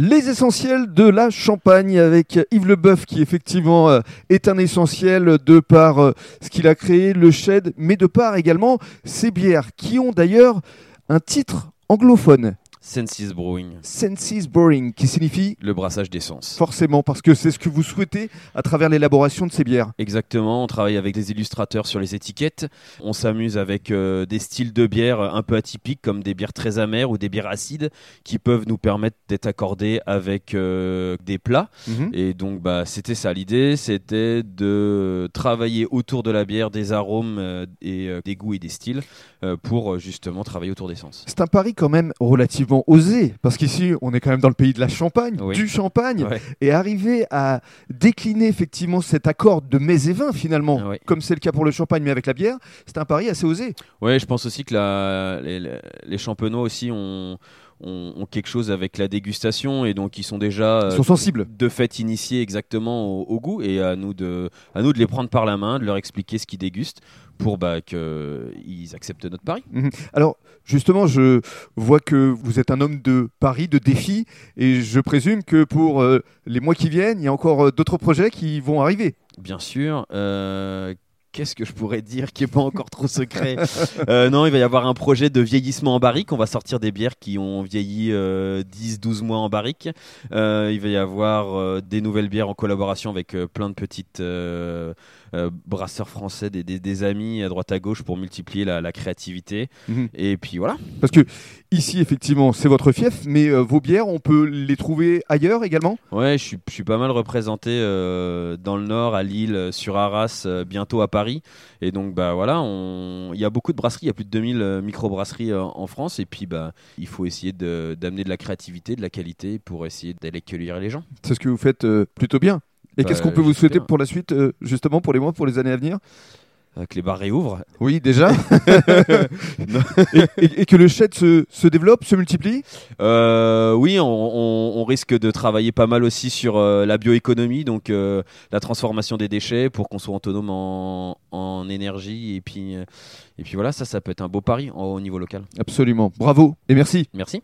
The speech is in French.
Les essentiels de la Champagne avec Yves Leboeuf qui effectivement euh, est un essentiel de par euh, ce qu'il a créé, le shed, mais de par également ses bières qui ont d'ailleurs un titre anglophone. Senses Brewing, Senses Brewing, qui signifie le brassage d'essence. forcément parce que c'est ce que vous souhaitez à travers l'élaboration de ces bières. Exactement, on travaille avec des illustrateurs sur les étiquettes. On s'amuse avec euh, des styles de bières un peu atypiques, comme des bières très amères ou des bières acides, qui peuvent nous permettre d'être accordés avec euh, des plats. Mhm. Et donc, bah, c'était ça l'idée, c'était de travailler autour de la bière des arômes euh, et des goûts et des styles pour justement travailler autour d'essence. C'est un pari quand même relativement osé, parce qu'ici on est quand même dans le pays de la Champagne, Oui. du champagne, Ouais. et arriver à décliner effectivement cet accord de mets et vins finalement, Ouais. comme c'est le cas pour le champagne mais avec la bière, c'est un pari assez osé. Ouais, je pense aussi que la- les- les champenois aussi ont, ont, ont quelque chose avec la dégustation et donc ils sont déjà Ils euh, sont sensibles. de fait initiés exactement au, au goût et à nous, de, à nous de les prendre par la main, de leur expliquer ce qu'ils dégustent pour bah, qu'ils acceptent notre pari. Alors justement, je vois que vous êtes un homme de pari, de défi, et je présume que pour euh, les mois qui viennent, il y a encore euh, d'autres projets qui vont arriver. Bien sûr. euh, Qu'est-ce que je pourrais dire qui n'est pas encore trop secret Euh, Non, il va y avoir un projet de vieillissement en barrique. On va sortir des bières qui ont vieilli 10-12 mois en barrique. Euh, il va y avoir euh, des nouvelles bières en collaboration avec euh, plein de petites euh, euh, brasseurs français, des, des- des amis à droite à gauche pour multiplier la, la créativité. Mhm. Et puis voilà. Parce que ici, effectivement, c'est votre fief, mais euh, vos bières, on peut les trouver ailleurs également? Ouais, je suis, je suis pas mal représenté euh, dans le Nord, à Lille, euh, sur Arras, euh, bientôt à Paris. Et donc, bah voilà, on- il y a beaucoup de brasseries, il y a plus de 2000 euh, microbrasseries euh, en France. Et puis, bah, il faut essayer d'amener de la créativité, de la qualité pour essayer d'aller cueillir les gens. C'est ce que vous faites euh, plutôt bien. Et Bah, qu'est-ce qu'on peut vous souhaiter pour la suite, euh, justement, pour les mois, pour les années à venir? Que les bars réouvrent. Oui, déjà. et, et- et que le shed se, se développe, se multiplie Euh, oui, on, on- on risque de travailler pas mal aussi sur euh, la bioéconomie, donc euh, la transformation des déchets pour qu'on soit autonome en, en énergie. Et puis, euh, et puis voilà, ça, ça peut être un beau pari au niveau local. Absolument. Bravo et merci. Merci.